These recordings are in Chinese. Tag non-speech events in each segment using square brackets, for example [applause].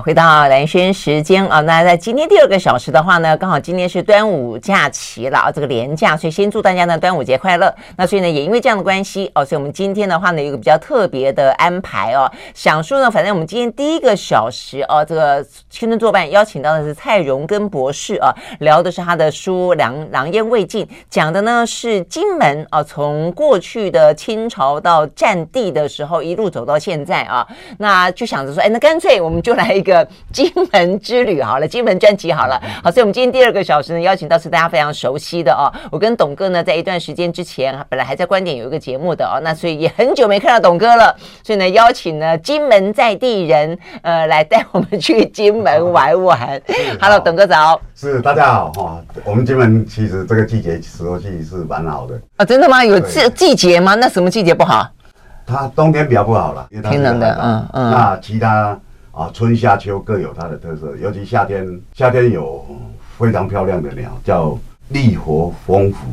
回到蓝轩时间啊，那在今天第二个小时的话呢，刚好今天是端午假期了啊，这个连假，所以先祝大家呢端午节快乐。那所以呢，也因为这样的关系哦，所以我们今天的话呢，有个比较特别的安排哦。想说呢，反正我们今天第一个小时哦，这个青春作伴邀请到的是蔡荣根博士啊，聊的是他的书《狼狼烟未尽》，讲的呢是金门啊，从过去的清朝到战地的时候，一路走到现在啊，那就想着说，哎，那干脆我们就来。一个金门之旅好了，金门专辑好了，好，所以我们今天第二个小时呢，邀请到是大家非常熟悉的哦。我跟董哥呢，在一段时间之前，本来还在观点有一个节目的哦，那所以也很久没看到董哥了，所以呢，邀请呢金门在地人，呃，来带我们去金门玩玩。[laughs] Hello，董哥早。是大家好哈，我们金门其实这个季节时候去是蛮好的啊，真的吗？有季季节吗？那什么季节不好？它冬天比较不好了，因为它天冷的，嗯嗯。那其他。啊，春夏秋各有它的特色，尤其夏天，夏天有非常漂亮的鸟，叫利活蜂蝠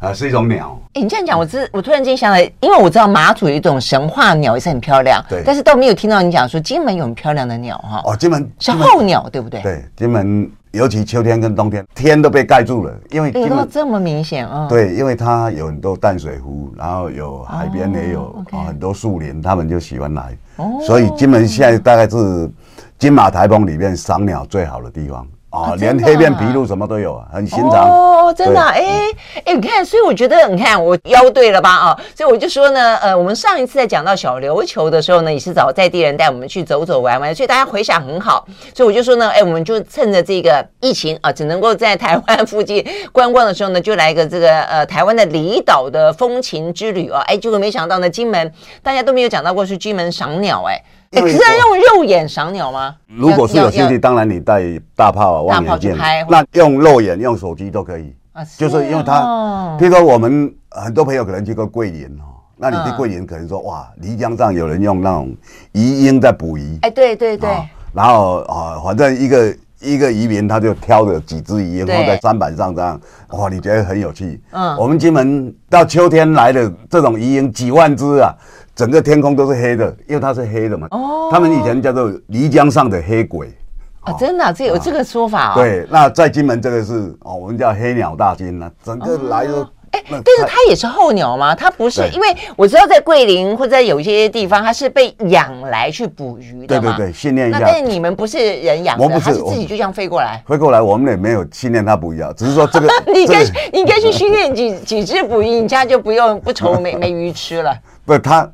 啊，是一种鸟。哎，你这样讲，我知我突然间想来，因为我知道马祖有一种神话鸟也是很漂亮，对，但是都没有听到你讲说金门有很漂亮的鸟哈。哦，金门是候鸟，对不对？对，金门尤其秋天跟冬天，天都被盖住了，因为金门这么明显啊。对，因为它有很多淡水湖，然后有海边也有很多树林，他们就喜欢来。哦所以金门现在大概是金马台风里面赏鸟最好的地方啊，连黑面琵鹭什么都有啊，很寻常。哦，真的哎哎，你看，所以我觉得你看我邀对了吧啊，所以我就说呢，呃，我们上一次在讲到小琉球的时候呢，也是找在地人带我们去走走玩玩，所以大家回想很好，所以我就说呢，哎，我们就趁着这个疫情啊，只能够在台湾 [laughs] 附近观光的时候呢，就来一个这个呃台湾的离岛的风情之旅啊，哎，结果没想到呢，金门大家都没有讲到过是金门赏鸟哎。你是在用肉眼赏鸟吗？如果是有兴趣，当然你带大炮啊、望远镜，那用肉眼、用手机都可以。就是因为它，譬如说我们很多朋友可能去过桂林哦，那你去桂林可能说哇，漓江上有人用那种鱼鹰在捕鱼。哎，对对对。然后啊，反正一个一个渔民他就挑着几只鱼鹰放在砧板上这样，哇，你觉得很有趣。嗯。我们金门到秋天来的这种鱼鹰几万只啊。整个天空都是黑的，因为它是黑的嘛。哦。他们以前叫做漓江上的黑鬼。啊，真的，这有这个说法啊。对，那在金门这个是哦，我们叫黑鸟大军呢，整个来都。哎，但是它也是候鸟吗？它不是，因为我知道在桂林或者在有一些地方，它是被养来去捕鱼的嘛。对对对，训练一下。那但是你们不是人养的，它是自己就这样飞过来。飞过来，我们也没有训练它捕鱼啊，只是说这个。[laughs] 你应该你应该去训练几几只捕鱼，你家就不用不愁没 [laughs] 没鱼吃了。不是它。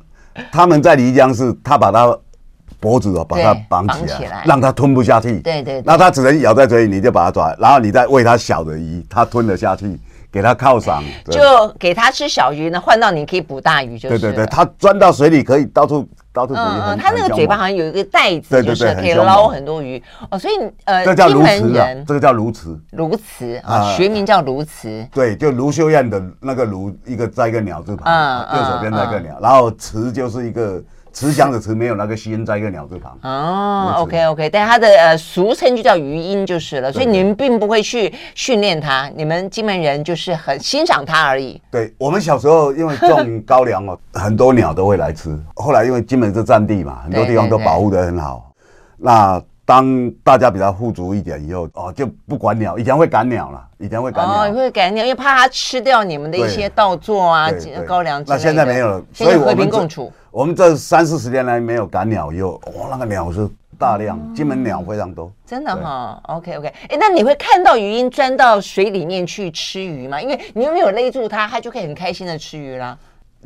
他们在漓江是，他把它脖子哦，把它绑起来，让它吞不下去。对，对对，那它只能咬在嘴里，你就把它抓，然后你再喂它小的鱼，它吞得下去，给它犒赏。就给它吃小鱼呢，换到你可以捕大鱼，就是。对对对，它钻到水里可以到处。嗯嗯，它那个嘴巴好像有一个袋子，就是可以捞很多鱼哦。所以呃，这叫鸕鶿，这个叫鸬鹚，鸬鹚啊，学名叫鸬鹚。对，就卢秀燕的那个卢，一个在一个鸟字旁，右手边那个鸟，然后鹚就是一个。慈祥的慈没有那个心在一个鸟字旁哦，OK OK，但它的呃俗称就叫鱼鹰就是了，所以你们并不会去训练它，你们金门人就是很欣赏它而已。对，我们小时候因为种高粱哦，[laughs] 很多鸟都会来吃。后来因为金门是战地嘛，很多地方都保护得很好。那当大家比较富足一点以后哦，就不管鸟，以前会赶鸟了，以前会赶鸟，哦，会赶鸟，因为怕它吃掉你们的一些稻作啊、高粱。那现在没有了，所以和平共处。我们这三四十年来没有赶鸟，又哇，那个鸟是大量，金门鸟非常多，真的哈。OK OK，哎，那你会看到鱼鹰钻到水里面去吃鱼吗？因为你又没有勒住它，它就可以很开心的吃鱼啦。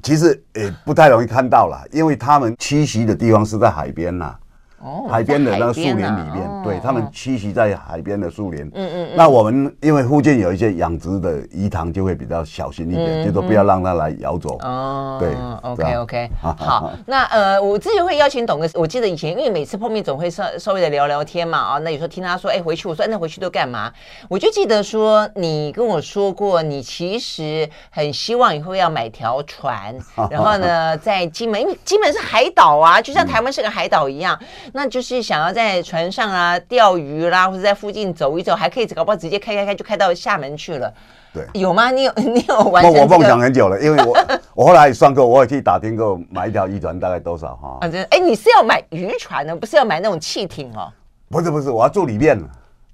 其实也不太容易看到了，因为它们栖息的地方是在海边呐。哦，海边的那个树林里面，对，他们栖息在海边的树林。嗯嗯。那我们因为附近有一些养殖的鱼塘，就会比较小心一点，就说不要让它来咬走。哦。对。OK OK。[laughs] 好，那呃，我自己会邀请董哥。我记得以前，因为每次碰面总会稍稍微的聊聊天嘛，啊，那有时候听他说，哎，回去，我说，那回去都干嘛？我就记得说，你跟我说过，你其实很希望以后要买条船，[laughs] 然后呢，在金门，因为金门是海岛啊，就像台湾是个海岛一样。那就是想要在船上啊钓鱼啦，或者在附近走一走，还可以搞不好直接开开开就开到厦门去了。对，有吗？你有 [laughs] 你有玩、这个？我梦想很久了，因为我我后来也算过，我也去打听过买一条渔船大概多少哈。反正哎，你是要买渔船呢，不是要买那种汽艇哦？不是不是，我要住里面。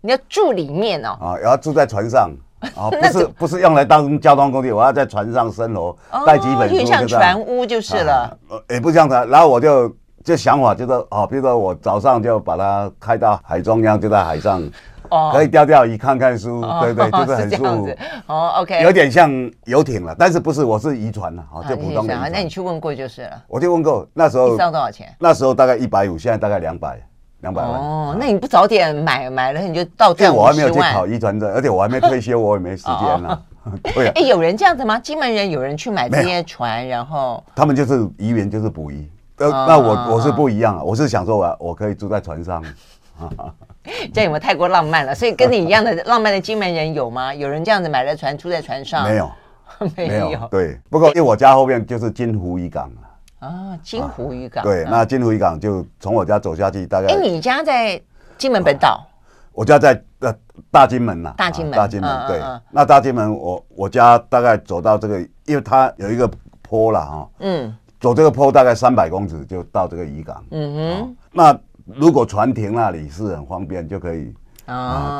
你要住里面哦。啊，要住在船上。啊，[laughs] 不是不是用来当交通工具，我要在船上生活，带几本书，像船屋就是了。呃也不像船，然后我就就想法就是，哦，比如说我早上就把它开到海中央，就在海上。哦，可以钓钓鱼，看看书，哦、对对，[laughs] 就是很舒服。哦，OK，有点像游艇了，但是不是，我是渔船了，哦，就普通的、啊。那你去问过就是了。我就问过，那时候一艘多少钱？那时候大概一百五，现在大概两百，两百万。哦，那你不早点买买了，你就到这样我还没有去考渔船证，而且我还没退休，我也没时间了。[laughs] 对啊。哎，有人这样子吗？金门人有人去买这些船，然后他们就是渔民，就是捕鱼。呃，那我我是不一样啊，我是想说我我可以住在船上。[laughs] 这样有没有太过浪漫了？所以跟你一样的浪漫的金门人有吗？有人这样子买了船住在船上？[laughs] 没有，没有。对，不过因为我家后面就是金湖渔港啊，金湖渔港。对，那金湖渔港就从我家走下去大概。哎，你家在金门本岛？我家在呃大金门呐。大金门。大金门。对，那大金门我我家大概走到这个，因为它有一个坡了哈。嗯。走这个坡大概三百公尺就到这个渔港。嗯哼。那。如果船停那里是很方便，就可以啊，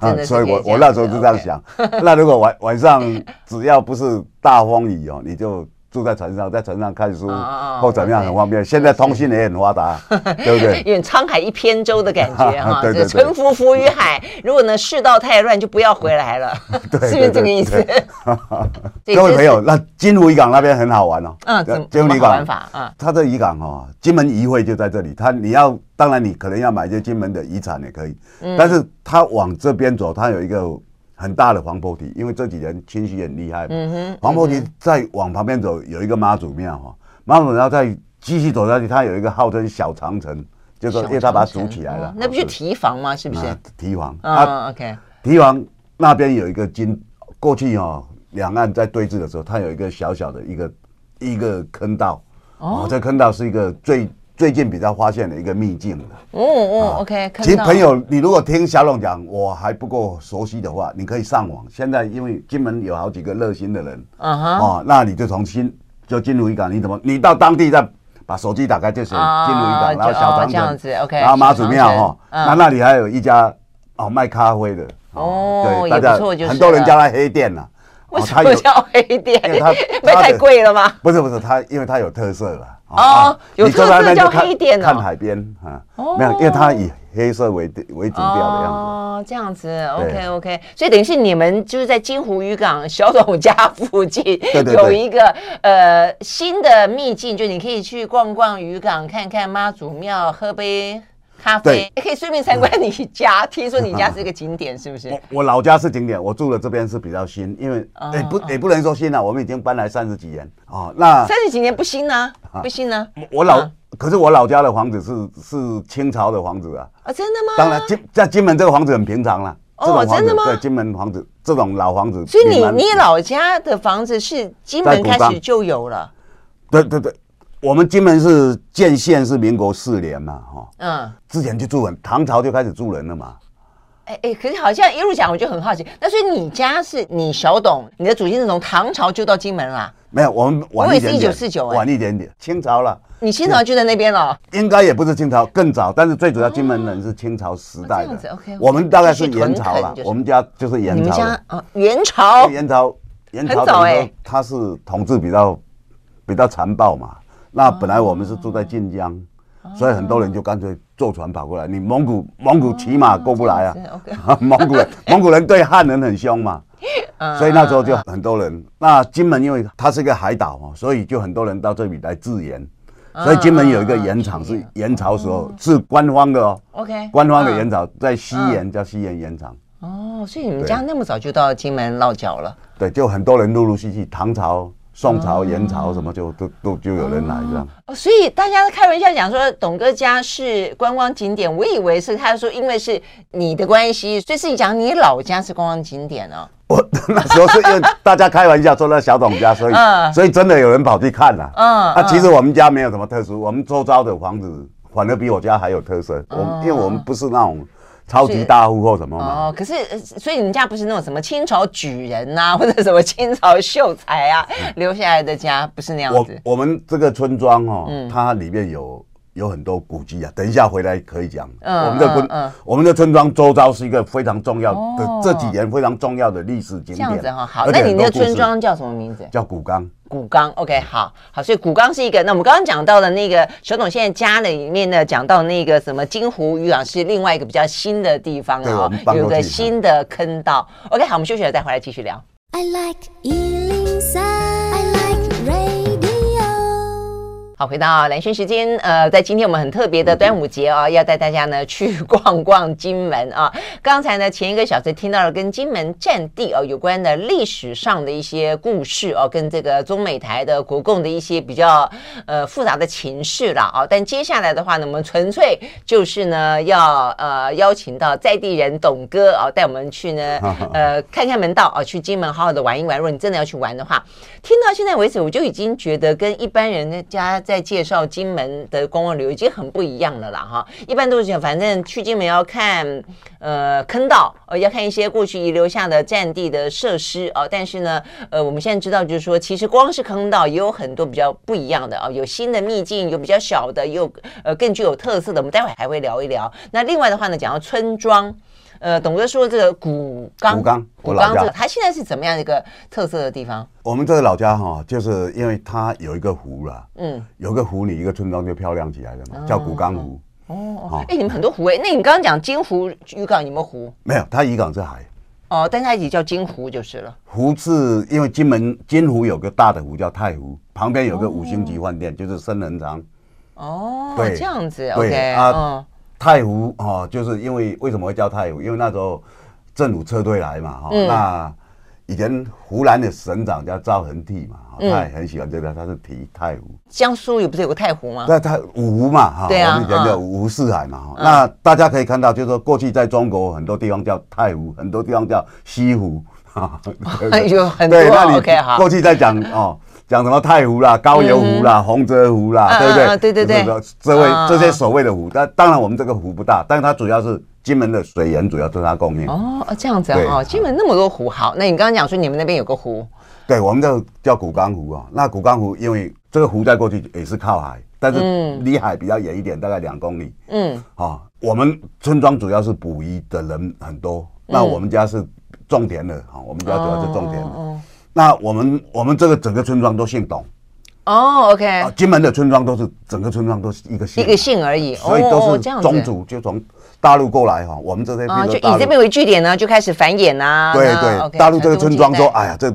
对，[laughs] 所以我我那时候就这样想。那如果晚晚上只要不是大风雨哦，你就。住在船上，在船上看书或怎么样很方便。现在通信也很发达，对不对？[laughs] 有点沧海一扁舟的感觉哈。[laughs] 对对对。沉浮浮于海，如果呢世道太乱，就不要回来了。[laughs] 是不是这个意思？各位朋友，那金湖渔港那边很好玩哦。嗯，金湖渔港玩法啊。它这渔港哦，金门渔会就在这里。它你要当然你可能要买一些金门的遗产也可以，但是它往这边走，它有一个。很大的防波堤，因为这几年清洗很厉害。嗯哼，防波堤再往旁边走，有一个妈祖庙哈。妈祖庙再继续走下去，它有一个号称小长城，就是说因为它把它筑起来了。那不是堤防吗？是不是？堤防啊，OK。堤防那边有一个金，过去哦，两岸在对峙的时候，它有一个小小的一个一个坑道。哦，这坑道是一个最。最近比较发现了一个秘境了，哦哦，OK。其实朋友，你如果听小龙讲，我还不够熟悉的话，你可以上网。现在因为金门有好几个热心的人，嗯哼，哦，那你就从新就进入一港，你怎么你到当地再把手机打开就写金湖渔港，然后小长城，然后妈祖庙哈，那那里还有一家哦卖咖啡的，哦，对，大家很多人叫它黑店呐。为什么叫黑店？因为它不会太贵了吗？不是不是，它因为它有特色了。哦，有特色叫黑店看海边啊，没有，因为它以黑色为为主调的样子。哦，这样子，OK OK，所以等于是你们就是在金湖渔港小董家附近有一个呃新的秘境，就你可以去逛逛渔港，看看妈祖庙，喝杯。咖啡也可以顺便参观你家，听说你家是一个景点，是不是？[laughs] 我我老家是景点，我住的这边是比较新，因为也不也不能说新了，我们已经搬来三十几年哦。那三十几年不新呢？不新呢？我老可是我老家的房子是是清朝的房子啊。啊，真的吗？当然金在金门这个房子很平常了。哦，真的吗？对，金门房子这种老房子。所以你你老家的房子是金门开始就有了？对对对。我们金门是建县是民国四年嘛，哈，嗯，之前就住人，唐朝就开始住人了嘛。哎哎，可是好像一路讲，我就很好奇。那所以你家是你小董，你的祖先是从唐朝就到金门啦？没有，我们晚一点点，我也是一九四九，晚一点点，清朝了。你清朝就在那边了？应该也不是清朝，更早。但是最主要，金门人是清朝时代的。OK，我们大概是元朝了。我们家就是元朝。你们家啊，元朝。元朝，元朝。很早哎。他是统治比较比较残暴嘛。那本来我们是住在晋江，所以很多人就干脆坐船跑过来。你蒙古蒙古骑马过不来啊，[laughs] 蒙古人蒙古人对汉人很凶嘛，[laughs] 所以那时候就很多人。那金门因为它是一个海岛嘛，所以就很多人到这里来自盐。所以金门有一个盐场是元朝时候是官方的哦，OK，官方的盐场在西盐叫西盐盐场。哦，所以你们家那么早就到金门落脚了？对，就很多人陆陆续续唐朝。宋朝、元朝什么就都都就有人来这样哦，所以大家开玩笑讲说董哥家是观光景点，我以为是他说因为是你的关系，所以是你讲你老家是观光景点哦。我 [laughs] 那时候是因为大家开玩笑说 [laughs] 那小董家，所以所以真的有人跑去看了。嗯，啊，其实我们家没有什么特殊，我们周遭的房子反而比我家还有特色。我因为我们不是那种。超级大户或什么哦，可是所以你们家不是那种什么清朝举人呐，或者什么清朝秀才啊留下来的家，不是那样子。我我们这个村庄哦，它里面有有很多古迹啊，等一下回来可以讲。嗯，我们的村，嗯，我们的村庄周遭是一个非常重要的这几年非常重要的历史景点。这样子哈，好，那你的村庄叫什么名字？叫古冈。古冈，OK，好好，所以古冈是一个。那我们刚刚讲到的那个小董现在家里面呢，讲到那个什么金湖渔港是另外一个比较新的地方啊，有个新的坑道。OK，好，我们休息了再回来继续聊。I like 好，回到蓝轩时间，呃，在今天我们很特别的端午节哦，要带大家呢去逛逛金门啊。[laughs] 刚才呢前一个小时听到了跟金门战地哦有关的历史上的一些故事哦，跟这个中美台的国共的一些比较呃复杂的情势了啊。但接下来的话呢，我们纯粹就是呢要呃邀请到在地人董哥啊带我们去呢 [laughs] 呃看看门道啊，去金门好好的玩一玩。如果你真的要去玩的话，听到现在为止，我就已经觉得跟一般人的家。在介绍金门的观光旅游已经很不一样了啦，哈！一般都是讲，反正去金门要看呃坑道，呃要看一些过去遗留下的战地的设施哦。但是呢，呃，我们现在知道就是说，其实光是坑道也有很多比较不一样的哦，有新的秘境，有比较小的，也有呃更具有特色的。我们待会还会聊一聊。那另外的话呢，讲到村庄。呃，董哥说这个古钢，古钢，古钢这个，它现在是怎么样一个特色的地方？我们这个老家哈，就是因为它有一个湖啦，嗯，有一个湖，你一个村庄就漂亮起来了嘛，叫古钢湖。哦，哎，你们很多湖哎，那你刚刚讲金湖渔港有没有湖？没有，它渔港是海。哦，但它也叫金湖就是了。湖是因为金门金湖有个大的湖叫太湖，旁边有个五星级饭店，就是升恒昌。哦，对，这样子，OK 啊。太湖哦，就是因为为什么会叫太湖？因为那时候政府撤退来嘛，哈、嗯，那以前湖南的省长叫赵恒惕嘛，他也很喜欢这个，他是提太湖。江苏也不是有个太湖吗？那太五湖嘛，哈，对啊，我们以前叫五湖四海嘛，哈、嗯。那大家可以看到，就是说过去在中国很多地方叫太湖，很多地方叫西湖，哈，[laughs] 有很多。[laughs] 对，那你 [laughs] 过去在讲哦。讲什么太湖啦、高邮湖啦、洪泽湖啦，对不对？对对对，这位这些所谓的湖，但当然我们这个湖不大，但是它主要是金门的水源，主要是它供应。哦，这样子啊，金门那么多湖，好，那你刚刚讲说你们那边有个湖，对，我们叫叫古冈湖啊。那古冈湖因为这个湖在过去也是靠海，但是离海比较远一点，大概两公里。嗯，啊，我们村庄主要是捕鱼的人很多，那我们家是种田的哦，我们家主要是种田的。那我们我们这个整个村庄都姓董，哦，OK，啊，金门的村庄都是整个村庄都是一个姓，一个姓而已，所以都是宗族就从大陆过来哈，我们这边啊，就以这边为据点呢，就开始繁衍呐，对对，大陆这个村庄说，哎呀，这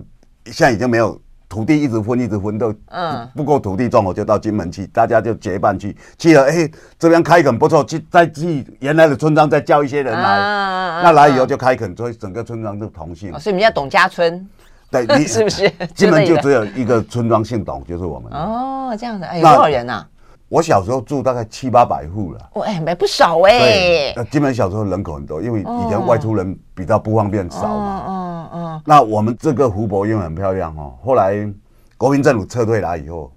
现在已经没有土地，一直分一直分都，嗯，不够土地种，我就到金门去，大家就结伴去，去了，哎，这边开垦不错，去再去原来的村庄再叫一些人来，那来以后就开垦，所以整个村庄都同姓，所以我们叫董家村。对，你是不是金门就只有一个村庄姓董，就是我们。哦，这样子，哎，有多少人呐？我小时候住大概七八百户了。哦，哎，没不少哎。金门小时候人口很多，因为以前外出人比较不方便少嘛。嗯嗯。那我们这个湖泊因为很漂亮哦，后来国民政府撤退来以后，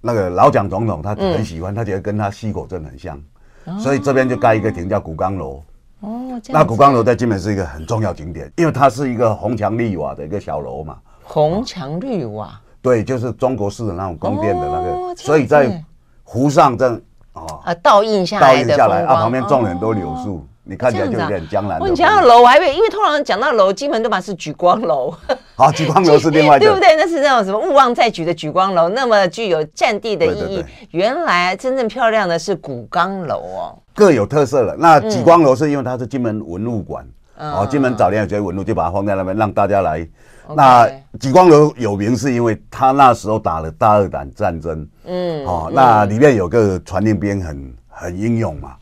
那个老蒋总统他很喜欢，他觉得跟他溪口镇很像，所以这边就盖一个亭叫古冈楼。哦，那古冈楼在金门是一个很重要景点，因为它是一个红墙绿瓦的一个小楼嘛。红墙绿瓦，对，就是中国式的那种宫殿的那个，所以在湖上这样啊倒映下来，倒映下来啊，旁边种了很多柳树，你看起来就有点江南。我讲到楼，我还以为，因为通常讲到楼，基本都把是举光楼。[laughs] 好，举光楼是另外的，[laughs] 对不对？那是那种什么勿忘在举的举光楼，那么具有战地的意义。原来真正漂亮的是古钢楼哦。各有特色了。那极光楼是因为它是金门文物馆，哦，金门早年有些文物就把它放在那边，让大家来。那极光楼有名是因为他那时候打了大二胆战争，嗯，哦，那里面有个传令兵很很英勇嘛，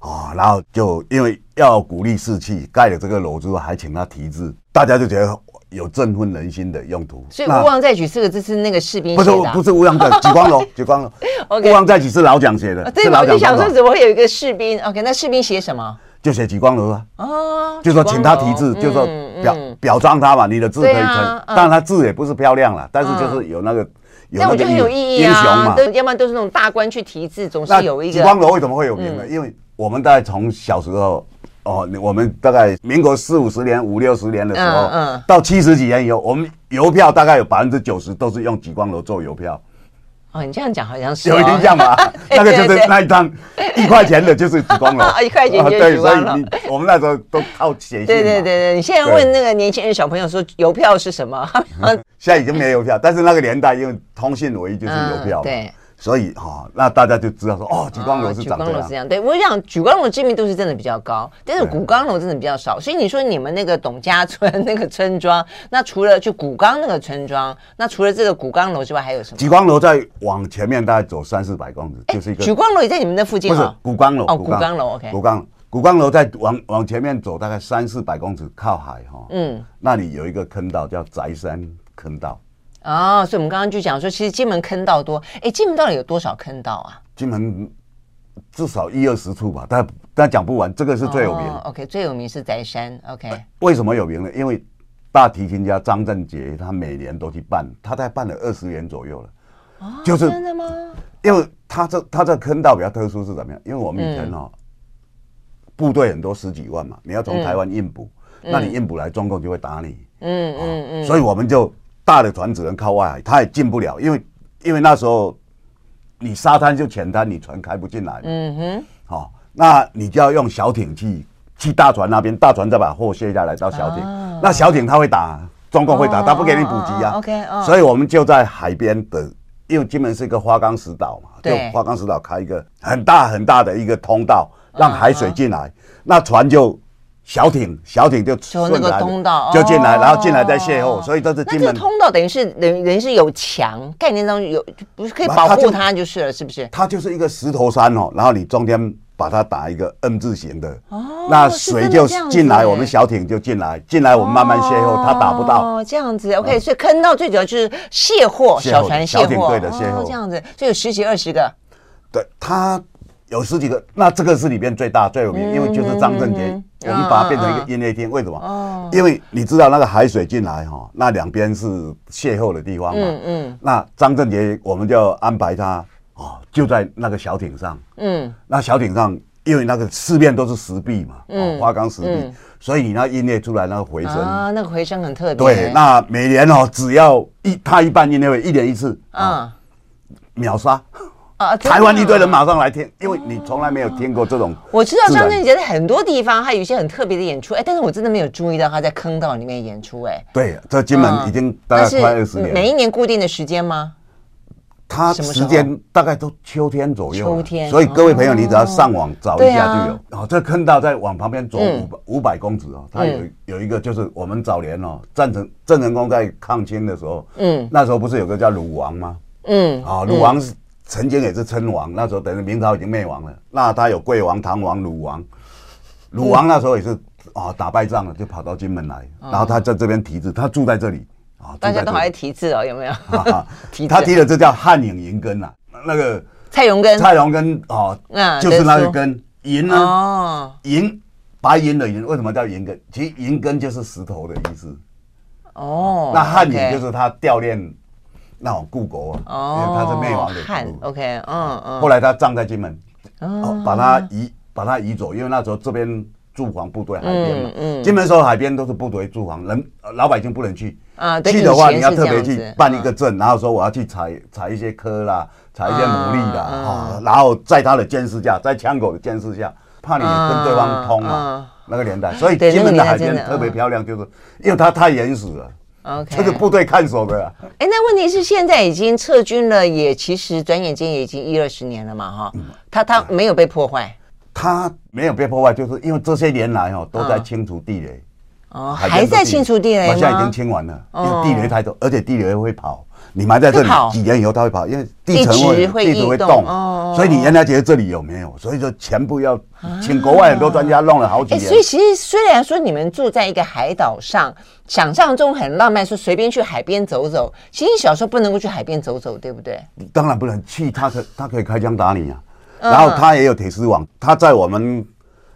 哦，然后就因为要鼓励士气，盖了这个楼之后还请他题字，大家就觉得有振奋人心的用途。所以“勿忘再举”四个字是那个士兵写的，不是不是勿忘再 [laughs] 举”，举光楼，莒光楼，勿忘再举是老蒋写的。对，我就想说怎么会有一个士兵？OK，那士兵写什么？就写举光楼啊，哦，就说请他题字，就说表表彰他嘛，你的字可以成，当然他字也不是漂亮了，但是就是有那个有那个很有意义啊，英雄嘛，都要不然都是那种大官去题字，总是有一个。举光楼为什么会有名呢？因为我们大概从小时候哦，我们大概民国四五十年、五六十年的时候，嗯，到七十几年以后，我们邮票大概有百分之九十都是用莒光楼做邮票。哦，你这样讲好像是有印象吧？[laughs] 那个就是那一张一块钱的，就是紫光楼，[laughs] 一块钱就是莒光楼。对，所以我们那时候都靠写信。对对对对，你现在问那个年轻人小朋友说邮票是什么？[laughs] 现在已经没有邮票，但是那个年代因为通信唯一就是邮票。对。所以哈，那大家就知道说，哦，莒光楼是长这样。莒光楼是这样，对，我讲莒光楼的知名度是真的比较高，但是古光楼真的比较少。所以你说你们那个董家村那个村庄，[laughs] 那除了就莒光那个村庄，那除了这个古光楼之外，还有什么？莒光楼再往前面大概走三四百公尺，就是一个。莒光楼也在你们那附近吗？不是，古光楼。哦，莒光楼，OK。古冈古光楼在往往前面走大概三四百公尺，靠海哈。嗯。那里有一个坑道叫宅山坑道。哦，所以我们刚刚就讲说，其实金门坑道多。哎，金门到底有多少坑道啊？金门至少一二十处吧，但但讲不完。这个是最有名。哦、OK，最有名是宅山。OK，为什么有名呢？因为大提琴家张振杰他每年都去办，他在办了二十年左右了。哦，就是真的吗？因为他这他这坑道比较特殊是怎么样？因为我们以前哦，嗯、部队很多十几万嘛，你要从台湾运补，嗯、那你运补来，中共就会打你。嗯嗯嗯，嗯，所以我们就。大的船只能靠外海，它也进不了，因为因为那时候你沙滩就浅滩，你船开不进来。嗯哼，好、哦，那你就要用小艇去去大船那边，大船再把货卸下来到小艇。哦、那小艇它会打，中共会打，它、哦、不给你补给啊。OK，、哦、所以我们就在海边的，因为金门是一个花岗石岛嘛，对就花岗石岛开一个很大很大的一个通道，让海水进来，哦、那船就。小艇，小艇就从那个通道就进来，然后进来再邂逅，所以这是金门。那个通道等于是等于等于是有墙，概念当中有不是可以保护它就是了，是不是？它就是一个石头山哦，然后你中间把它打一个 N 字形的，那水就进来，我们小艇就进来，进来我们慢慢邂逅，它打不到。哦，这样子，OK，所以坑道最主要就是卸货，小船卸货，对的，卸货这样子，就有十几二十个。对，它有十几个，那这个是里边最大最有名，因为就是张振杰。我们把它变成一个音乐厅，为什么？因为你知道那个海水进来哈，那两边是邂逅的地方嘛。嗯嗯。那张振杰，我们就安排他哦，就在那个小艇上。嗯。那小艇上，因为那个四面都是石壁嘛，哦，花岗石壁，所以你那音乐出来那个回声啊，那个回声很特别。对，那每年哦，只要一他一办音乐会，一年一次啊，秒杀。啊！台湾一堆人马上来听，因为你从来没有听过这种。我知道张振杰在很多地方，他有一些很特别的演出，哎，但是我真的没有注意到他在坑道里面演出，哎。对，这金门已经大概快二十年。每一年固定的时间吗？他时间大概都秋天左右。秋天。所以各位朋友，你只要上网找一下就有。哦，这坑道再往旁边走五百五百公尺哦，它有有一个就是我们早年哦，郑成郑成功在抗清的时候，嗯，那时候不是有个叫鲁王吗？嗯，啊，鲁王是。曾经也是称王，那时候等于明朝已经灭亡了。那他有贵王、唐王、鲁王，鲁王那时候也是啊，打败仗了就跑到金门来，然后他在这边题字，他住在这里。啊。大家都还题字哦，有没有？[laughs] 他题的这叫汉影银根呐，那个蔡荣根，蔡荣根哦，就是那个根。银呢，银白银的银，为什么叫银根？其实银根就是石头的意思。哦。那汉影就是他悼念。那种故国啊，因为他是灭亡的汉，OK，嗯嗯。后来他葬在金门，哦，把他移，把他移走，因为那时候这边驻防部队海边嘛，嗯，金门时候海边都是部队驻防，人老百姓不能去啊，去的话你要特别去办一个证，然后说我要去采采一些科啦，采一些牡蛎啦，啊，然后在他的监视下，在枪口的监视下，怕你跟对方通嘛，那个年代，所以金门的海边特别漂亮，就是因为它太原始了。OK，这是部队看守的。哎，那问题是现在已经撤军了，也其实转眼间也已经一二十年了嘛，哈。他他没有被破坏，他没有被破坏，就是因为这些年来哦都在清除地雷。哦，还在清除地雷吗？现在已经清完了，因为地雷太多，而且地雷会跑。你埋在这里几年以后，它会跑，因为地层会地质会动，所以你原来觉得这里有没有？所以说全部要请国外很多专家弄了好几年。所以其实虽然说你们住在一个海岛上，想象中很浪漫，说随便去海边走走。其实你小时候不能够去海边走走，对不对？当然不能去，他可他可以开枪打你啊。然后他也有铁丝网，他在我们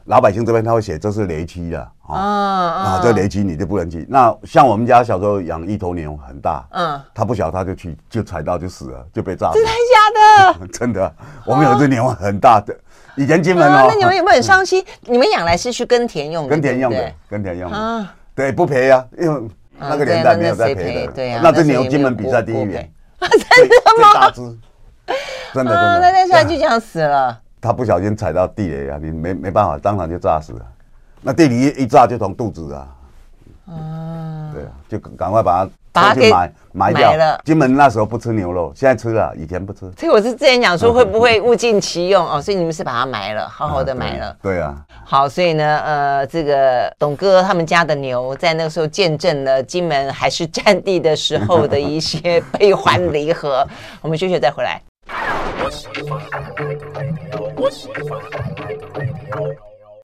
老百姓这边他会写这是雷区的。啊啊啊！这雷区你就不能去。那像我们家小时候养一头牛，很大。嗯。他不晓得他就去，就踩到就死了，就被炸死。真的假的？[laughs] 真的。我们有只牛很大的，以前金门哦。那你们有没有很伤心？你们养来是去耕田用的？耕田用的，耕田用的。啊。对，不赔呀，因为那个年代没有在赔的。对呀。那只牛金门比赛第一名。[laughs] 真的吗？最大只。真的真的。那那时候他就这样死了。他不小心踩到地雷啊，你没没办法，当场就炸死了。那地里一炸就从肚子啊。嗯，对啊，就赶快把它把它给埋埋掉了。金门那时候不吃牛肉，现在吃了，以前不吃。所以我是之前讲说会不会物尽其用哦，所以你们是把它埋了，好好的埋了。啊对，对啊。好，所以呢，呃，这个董哥他们家的牛在那个时候见证了金门还是战地的时候的一些悲欢离合。[laughs] 我们休息再回来。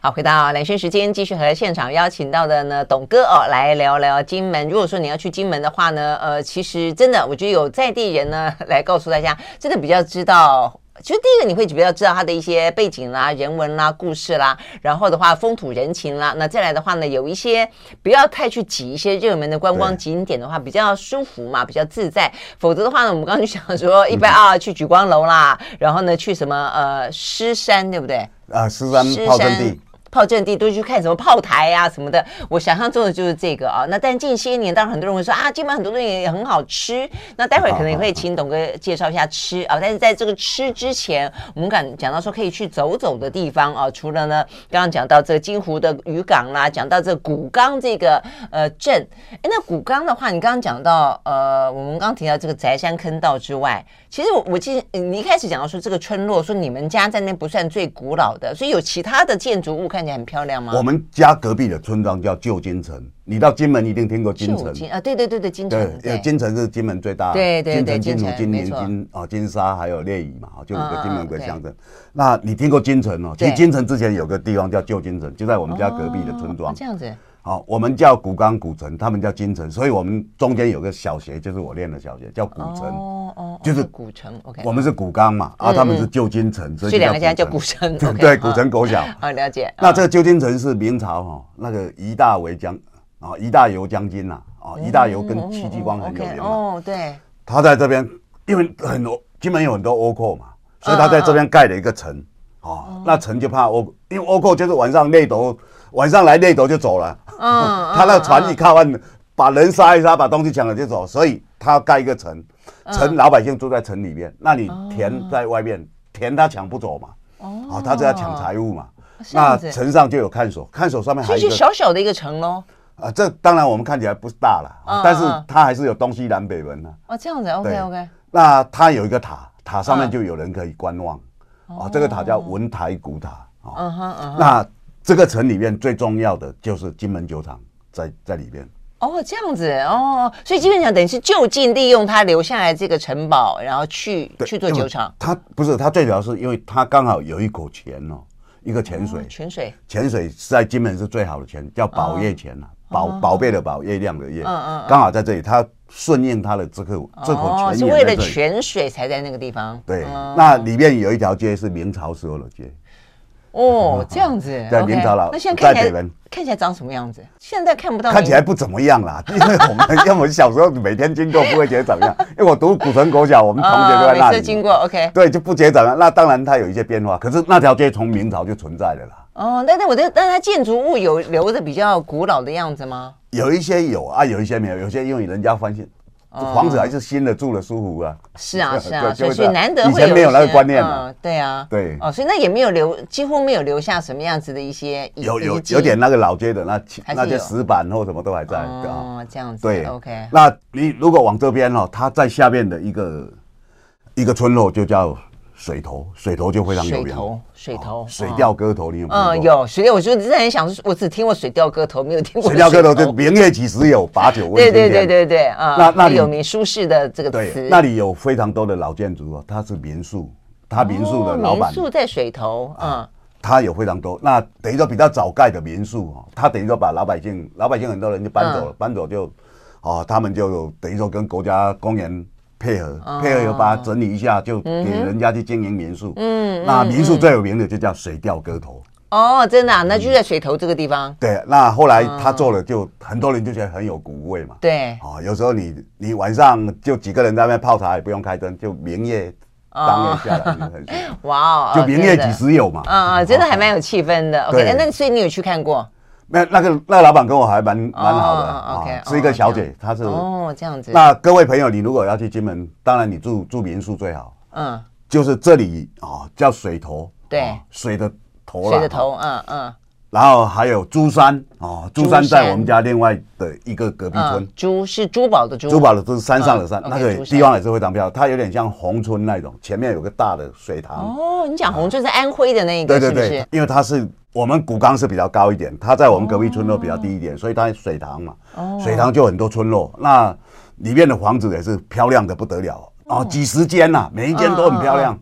好，回到兰萱时间，继续和现场邀请到的呢，董哥哦，来聊聊金门。如果说你要去金门的话呢，呃，其实真的，我觉得有在地人呢来告诉大家，真的比较知道。其实第一个你会比较知道它的一些背景啦、人文啦、故事啦，然后的话风土人情啦。那再来的话呢，有一些不要太去挤一些热门的观光景点的话，比较舒服嘛，比较自在。否则的话呢，我们刚刚就想说，一般啊去举光楼啦，然后呢去什么呃狮山，对不对？啊，狮山炮阵地。炮阵地都去看什么炮台呀、啊、什么的，我想象中的就是这个啊。那但近些年，当然很多人会说啊，金门很多东西也很好吃。那待会儿可能也会请董哥介绍一下吃啊。但是在这个吃之前，我们敢讲到说可以去走走的地方啊。除了呢，刚刚讲到这个金湖的渔港啦，讲到这个古冈这个呃镇。哎，那古冈的话，你刚刚讲到呃，我们刚刚提到这个宅山坑道之外，其实我我记得你一开始讲到说这个村落，说你们家在那不算最古老的，所以有其他的建筑物看。看起来很漂亮吗？我们家隔壁的村庄叫旧金城，你到金门一定听过金城啊？对对对对，金城。对，金城是金门最大的。对对对，金城、金湖、金莲、金啊、金沙，还有烈屿嘛，就五个金门个乡镇。那你听过金城哦？其实金城之前有个地方叫旧金城，就在我们家隔壁的村庄。这样子。好，我们叫古冈古城，他们叫金城，所以我们中间有个小学，就是我念的小学，叫古城。哦哦，就是古城。OK，我们是古冈嘛，啊，他们是旧金城，所以两个家叫古城。[laughs] 对，古城狗小。[laughs] 好，了解。那这个旧金城是明朝哈，那个俞大为将啊，俞大猷将军呐，啊，俞大猷跟戚继光很有名嘛。哦，对。他在这边，因为很多金门有很多倭寇嘛，所以他在这边盖了一个城。哦，那城就怕倭，因为倭寇就是晚上猎夺。晚上来猎头就走了，嗯，[laughs] 他那船一靠岸，把人杀一杀，把东西抢了就走，所以他要盖一个城，城老百姓住在城里面，那你田在外面，田他抢不走嘛，哦，他就要抢财物嘛，那城上就有看守，看守上面还有一个小小的一个城喽，啊，这当然我们看起来不是大了，但是它还是有东西南北门呢，哦，这样子，OK OK，那它有一个塔，塔上面就有人可以观望，哦，这个塔叫文台古塔，嗯哼嗯哼，那。这个城里面最重要的就是金门酒厂在在里边哦，这样子。哦，所以基本上等于是就近利用它留下来这个城堡，然后去去做酒厂。它不是，它最主要是因为它刚好有一口泉哦，一个泉水，泉水，泉水是在金门是最好的泉，叫宝业泉啊，宝宝贝的宝，月亮的月，嗯嗯，刚好在这里，它顺应它的这口这口泉，是为了泉水才在那个地方。对，那里面有一条街是明朝时候的街。哦，[laughs] 这样子，在明朝了。那现在看起来看起来长什么样子？现在看不到。看起来不怎么样啦，因为我们因为我们小时候每天经过，不会觉得怎么样。[laughs] 因为我读古城国小，我们同学都在那里。经过，OK。对，就不觉得怎么样。那当然它有一些变化，可是那条街从明朝就存在了啦。哦，那那我觉得，但它建筑物有留着比较古老的样子吗？有一些有啊，有一些没有，有些因为人家翻新。房子还是新的，住的舒服啊。是啊，[laughs] 是啊，所以难得。以前没有那个观念嘛。对啊。对。哦，所以那也没有留，几乎没有留下什么样子的一些。有有有点那个老街的那那些石板或什么都还在。哦，这样子。对，OK。那你如果往这边哦，它在下面的一个一个村落就叫。水头，水头就非常有名。水头，水头，水调歌头，你有没有？嗯，有水调。我就之前想，我只听过水调歌头，没有听过。水调歌头就明月几时有，把酒问青天。对对对对对，啊，那那里有名舒适的这个词。那里有非常多的老建筑哦，它是民宿，它民宿的老板。民宿在水头，嗯，它有非常多。那等于说比较早盖的民宿哦，它等于说把老百姓，老百姓很多人就搬走了，搬走就，哦，他们就等于说跟国家公园。配合配合，又把它整理一下，就给人家去经营民宿。嗯，那民宿最有名的就叫水调歌头。哦，真的，那就在水头这个地方。对，那后来他做了，就很多人就觉得很有古味嘛。对，哦，有时候你你晚上就几个人在那边泡茶，也不用开灯，就明月当夜下来就很 [laughs] 哇哦，就明月几时有嘛。嗯嗯，真的还蛮有气氛的。OK，那所以你有去看过？那那个那个老板跟我还蛮蛮好的是一个小姐，她是哦这样子。那各位朋友，你如果要去金门，当然你住住民宿最好。嗯，就是这里啊叫水头，对，水的头，水的头，嗯嗯。然后还有珠山哦，珠山在我们家另外的一个隔壁村。珠是珠宝的珠，珠宝的珠是山上的山，那个地方也是非常漂亮。它有点像宏村那种，前面有个大的水塘。哦，你讲宏村是安徽的那一个？对对对，因为它是我们古冈是比较高一点，它在我们隔壁村落比较低一点，所以它水塘嘛，水塘就很多村落。那里面的房子也是漂亮的不得了哦，几十间呐，每一间都很漂亮。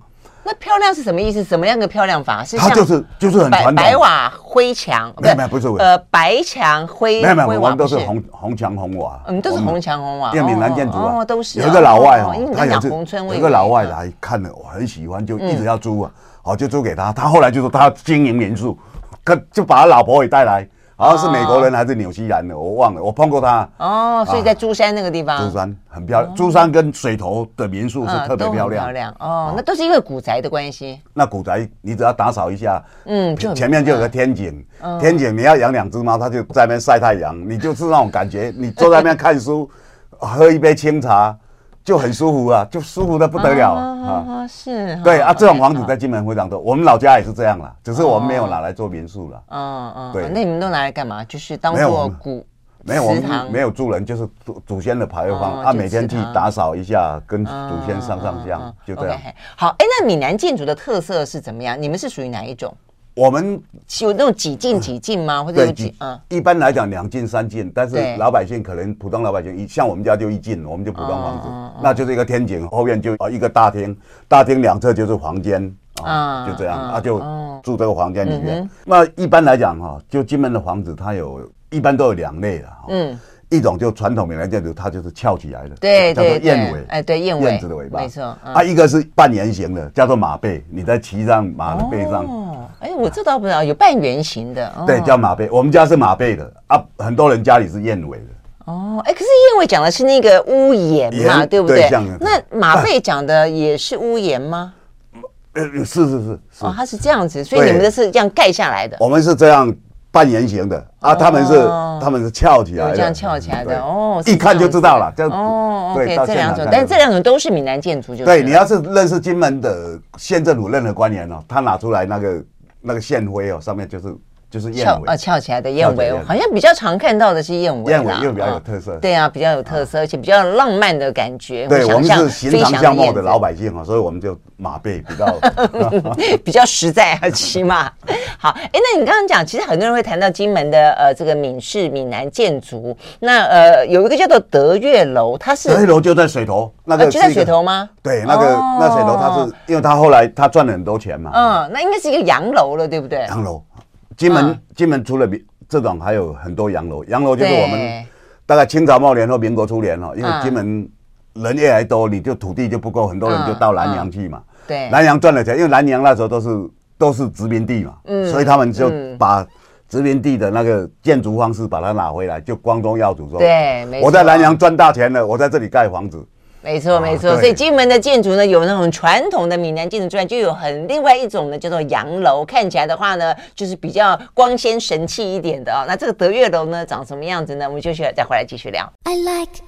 那漂亮是什么意思？什么样的漂亮法？是它就是就是很白白瓦灰墙，没有没有不是呃白墙灰没有没有，我们都是红红墙红瓦，嗯都是红墙红瓦，因为闽南建筑啊，都是有一个老外哦，他也是有一个老外来看了，我很喜欢，就一直要租啊，好就租给他，他后来就说他经营民宿，可就把他老婆也带来。好像是美国人还是纽西兰的，我忘了，我碰过他。哦，所以在珠山那个地方。珠山很漂亮，珠山跟水头的民宿是特别漂亮。漂亮哦，那都是因为古宅的关系。那古宅你只要打扫一下，嗯，前面就有个天井，天井你要养两只猫，它就在那边晒太阳，你就是那种感觉，你坐在那边看书，喝一杯清茶。就很舒服啊，就舒服的不得了啊！是，对啊，这种房子在金门非常多，我们老家也是这样啦，只是我们没有拿来做民宿了。嗯嗯，对，那你们都拿来干嘛？就是当做古没有，我们没有住人，就是祖祖先的牌坊啊，每天去打扫一下，跟祖先上上香，就这样。好，哎，那闽南建筑的特色是怎么样？你们是属于哪一种？我们有那种几进几进吗？或者有几？嗯，一般来讲两进三进，但是老百姓可能普通老百姓一像我们家就一进，我们就普通房子，那就是一个天井，后面就啊一个大厅，大厅两侧就是房间啊，就这样啊，就住这个房间里面。那一般来讲哈，就金门的房子，它有一般都有两类的，嗯。一种就传统闽南建筑，它就是翘起来的，对，叫做燕尾，哎，对，燕尾，燕子的尾巴，没错。啊，一个是半圆形的，叫做马背，你在骑上马的背上。哦，哎，我这倒不知道，有半圆形的。对，叫马背。我们家是马背的啊，很多人家里是燕尾的。哦，哎，可是燕尾讲的是那个屋檐嘛，对不对？那马背讲的也是屋檐吗？呃，是是是。哦，它是这样子，所以你们的是这样盖下来的。我们是这样。半圆形的啊，他们是他们是翘起来的，这样翘起来的哦，一看就知道了。这哦，对，这两种，但这两种都是闽南建筑，就对。你要是认识金门的县政府任何官员哦，他拿出来那个那个县徽哦，上面就是。就是燕尾啊，翘起来的燕尾，好像比较常看到的是燕尾。燕尾又比较有特色。对啊，比较有特色，而且比较浪漫的感觉。对，我们是寻常相貌的老百姓啊，所以我们就马背比较 [laughs] [laughs] 比较实在啊，起码 [laughs] 好。哎，那你刚刚讲，其实很多人会谈到金门的呃这个闽式闽南建筑，那呃有一个叫做德月楼，它是德月楼就在水头，那个就在水头吗？对，那个那水头它是因为它后来它赚了很多钱嘛。嗯，那应该是一个洋楼了，对不对？洋楼。金门金门除了比这种，还有很多洋楼。洋楼就是我们大概清朝末年或民国初年哦，因为金门人越来越多，你就土地就不够，很多人就到南洋去嘛。对，南洋赚了钱，因为南洋那时候都是都是殖民地嘛，所以他们就把殖民地的那个建筑方式把它拿回来，就光宗耀祖说，对，我在南洋赚大钱了，我在这里盖房子。没错，没错。所以金门的建筑呢，有那种传统的闽南建筑之外，就有很另外一种呢，叫做洋楼。看起来的话呢，就是比较光鲜神气一点的啊、哦。那这个德月楼呢，长什么样子呢？我们就去再回来继续聊。I like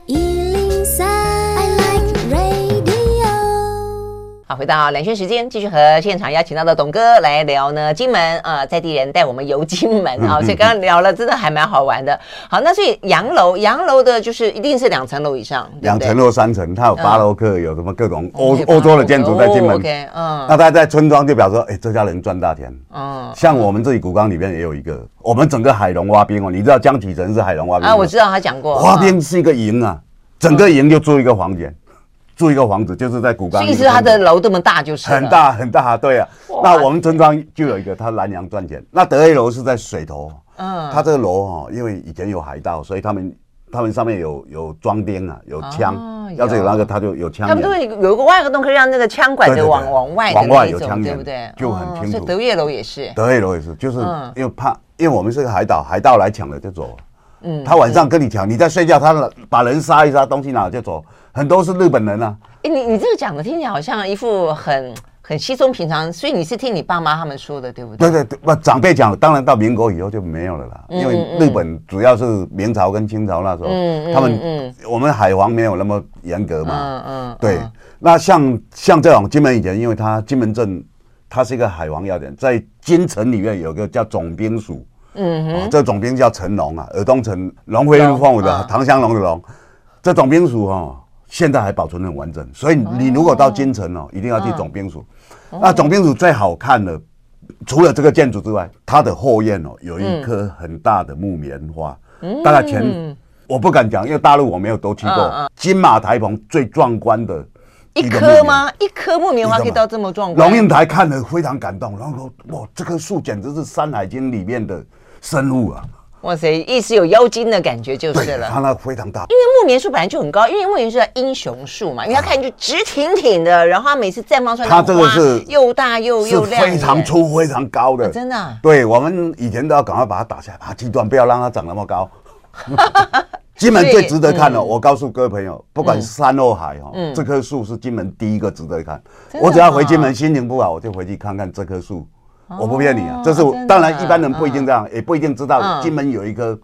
好，回到兰萱时间，继续和现场邀请到的董哥来聊呢。金门啊、呃，在地人带我们游金门啊，[laughs] 所以刚刚聊了，真的还蛮好玩的。好，那所以洋楼，洋楼的就是一定是两层楼以上，两层楼、三层，它有巴洛克，有什么各种欧欧洲的建筑在金门。OK，嗯，那他在村庄就表示说，哎，这家人赚大钱。嗯，像我们这里古冈里面也有一个，我们整个海龙蛙滨哦，你知道江启臣是海龙蛙滨啊？我知道他讲过，蛙滨是一个营啊，整个营就住一个房间。住一个房子，就是在古冈。意思他的楼这么大，就是很大很大，对啊。那我们村庄就有一个，他南洋赚钱。那德月楼是在水头，嗯，他这个楼哈，因为以前有海盗，所以他们他们上面有有装钉啊，有枪，要是有那个他就有枪。他们都有有一个外个洞，可以让那个枪管子往往外往外有枪，对不对？就很清楚。德月楼也是，德月楼也是，就是因为怕，因为我们是个海岛，海盗来抢了就走。嗯，他晚上跟你抢，你在睡觉，他把人杀一杀，东西拿了就走。很多是日本人啊！哎，你你这个讲的听起来好像一副很很稀松平常。所以你是听你爸妈他们说的，对不对？对对对，不长辈讲，当然到民国以后就没有了啦。因为日本主要是明朝跟清朝那时候，他们我们海防没有那么严格嘛。嗯嗯。对，那像像这种金门以前，因为它金门镇它是一个海防要点，在京城里面有个叫总兵署。嗯哼。这个总兵叫陈龙啊，尔东陈龙飞凤舞的唐香龙的龙。这总兵署哦，现在还保存很完整，所以你如果到京城哦，一定要去总兵署。那总兵署最好看的，除了这个建筑之外，它的后院哦，有一棵很大的木棉花。大概前我不敢讲，因为大陆我没有都去过。金马台棚最壮观的一棵吗？一棵木棉花可以到这么壮观？龙应台看了非常感动，然后说：“哇，这棵树简直是《山海经》里面的生物啊！”哇塞，意思有妖精的感觉就是了。它那非常大，因为木棉树本来就很高，因为木棉树叫英雄树嘛，因为它看就直挺挺的，然后它每次绽放出来，它这个是又大又又亮，非常粗、非常高的，真的。对，我们以前都要赶快把它打下来，把它击断，不要让它长那么高。[laughs] 金门最值得看的，我告诉各位朋友，不管是山或海哦，这棵树是金门第一个值得看。我只要回金门心情不好，我就回去看看这棵树。我不骗你啊，这是我当然一般人不一定这样，也不一定知道金门有一棵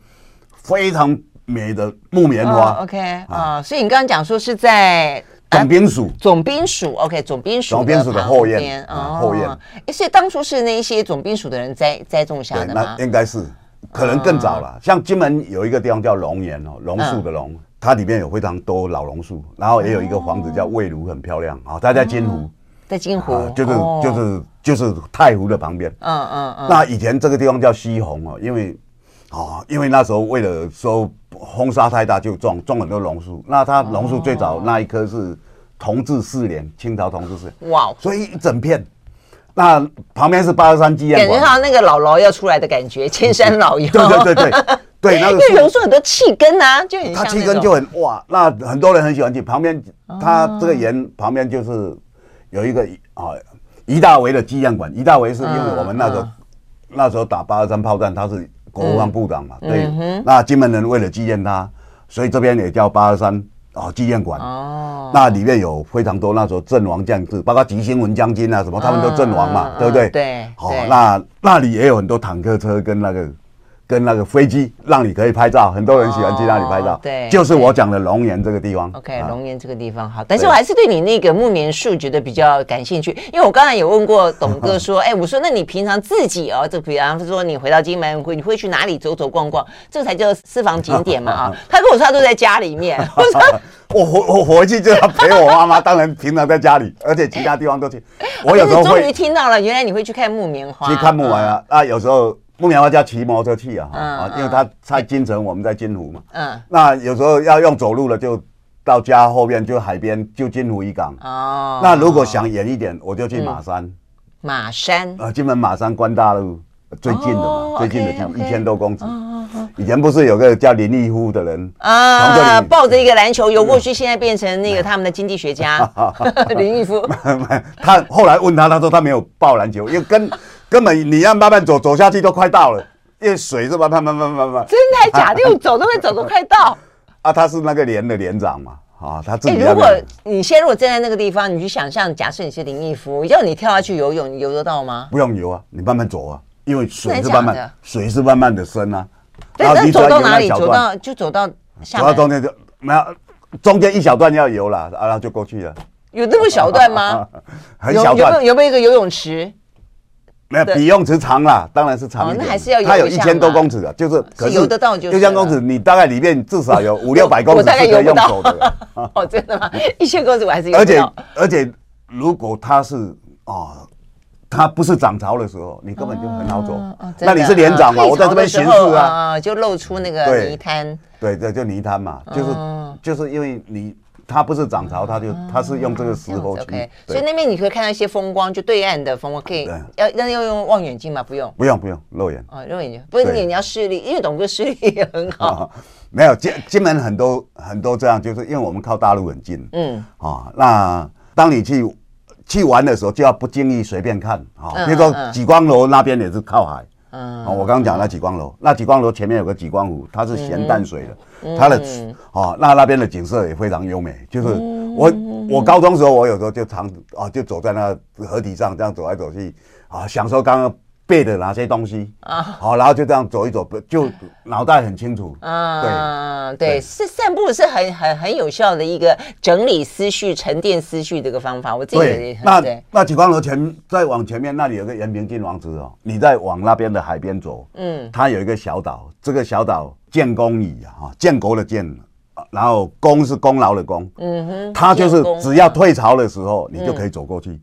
非常美的木棉花。OK 啊，所以你刚刚讲说是在总兵署，总兵署 OK，总兵署总兵署的后院啊，后院。所以当初是那一些总兵署的人栽栽种下的吗？那应该是，可能更早了。像金门有一个地方叫龙岩哦，榕树的榕，它里面有非常多老榕树，然后也有一个房子叫魏庐，很漂亮啊，它在金湖。在金湖，就是就是就是太湖的旁边。嗯嗯嗯。那以前这个地方叫西洪哦，因为哦，因为那时候为了说风沙太大，就种种很多榕树。那它榕树最早那一棵是同治四年，清朝同治四年。哇！所以一整片，那旁边是八二三纪念馆，感觉像那个姥姥要出来的感觉，千山老妖。对对对对 [laughs] 对，那个因为榕树很多气根啊，就很它气根就很哇，那很多人很喜欢去旁边，它这个岩旁边就是。有一个啊，俞大围的纪念馆。一大围是因为我们那时候那时候打八二三炮战，他是国防部部长嘛，对。那金门人为了纪念他，所以这边也叫八二三啊纪念馆。哦。那里面有非常多那时候阵亡将士，包括吉星文将军啊什么，他们都阵亡嘛，对不对？对。好，那那里也有很多坦克车跟那个。跟那个飞机，让你可以拍照，很多人喜欢去那里拍照。对，就是我讲的龙岩这个地方。OK，龙岩这个地方好，但是我还是对你那个木棉树觉得比较感兴趣，因为我刚才有问过董哥说，[laughs] 哎，我说那你平常自己哦，这比方说你回到金门会，你会去哪里走走逛逛？这才叫私房景点嘛 [laughs] 啊！他跟我说他都在家里面。我 [laughs] 说我回我回去就要陪我妈妈，当然平常在家里，而且其他地方都去。我有时候终于听到了，原来你会去看木棉花，去看木棉啊啊，有时候。木棉花叫骑摩托车去啊，啊，因为他在金城，我们在金湖嘛。嗯。那有时候要用走路了，就到家后面就海边，就金湖渔港。哦。那如果想远一点，我就去马山。马山。啊，金门马山关大路最近的嘛，最近的像一千多公尺。以前不是有个叫林毅夫的人啊，抱着一个篮球游过去，现在变成那个 [laughs] 他们的经济学家 [laughs] 林毅夫。他后来问他，他说他没有抱篮球，因为跟。根本你要慢慢走，走下去都快到了，因为水是慢慢慢慢慢慢。真的假的？用走都会走得快到。[laughs] 啊，他是那个连的连长嘛，啊，他自己。如果你现在如果站在那个地方，你去想象，假设你是林毅夫，要你跳下去游泳，你游得到吗？不用游啊，你慢慢走啊，因为水是慢慢，水是慢慢的深啊。然后你走到哪里？走到就走到下。走到中间就没有，中间一小段要游了，啊，然后就过去了。有这么小段吗？[laughs] 很小段。有没有有没有一个游泳池？没有比用池长啦，当然是长一点。它有一千多公尺的，就是可是游得到就。一千公尺，你大概里面至少有 [laughs] 五六百公尺是可以用走的。[laughs] 哦，真的吗？[laughs] 一千公尺我还是。而且而且，如果它是哦，它不是涨潮的时候，你根本就很好走。那你是连长嘛？我在这边巡视啊，就露出那个泥滩。对对，就泥滩嘛，就是就是因为你。它不是涨潮，它就它是用这个石头去。OK，所以那边你可以看到一些风光，就对岸的风光，可以要那要用望远镜吗？不用，不用不用，肉眼。哦，肉眼睛，不是你你要视力，因为董哥视力也很好。[laughs] 没有金金门很多很多这样，就是因为我们靠大陆很近。嗯。啊，那当你去去玩的时候，就要不经意随便看啊，比如说莒光楼那边也是靠海。嗯。我刚刚讲那几光楼，那几光楼前面有个几光湖，它是咸淡水的。它的哦，那那边的景色也非常优美。就是我我高中时候，我有时候就常啊，就走在那河堤上，这样走来走去啊，享受刚刚。背的哪些东西啊？好，然后就这样走一走，就脑袋很清楚。啊，对对，是散步是很很很有效的一个整理思绪、沉淀思绪这个方法。我自己对，那那几光楼前再往前面那里有个延平郡王祠哦，你再往那边的海边走，嗯，它有一个小岛，这个小岛建功屿啊，建国的建，然后功是功劳的功，嗯哼，它就是只要退潮的时候，你就可以走过去。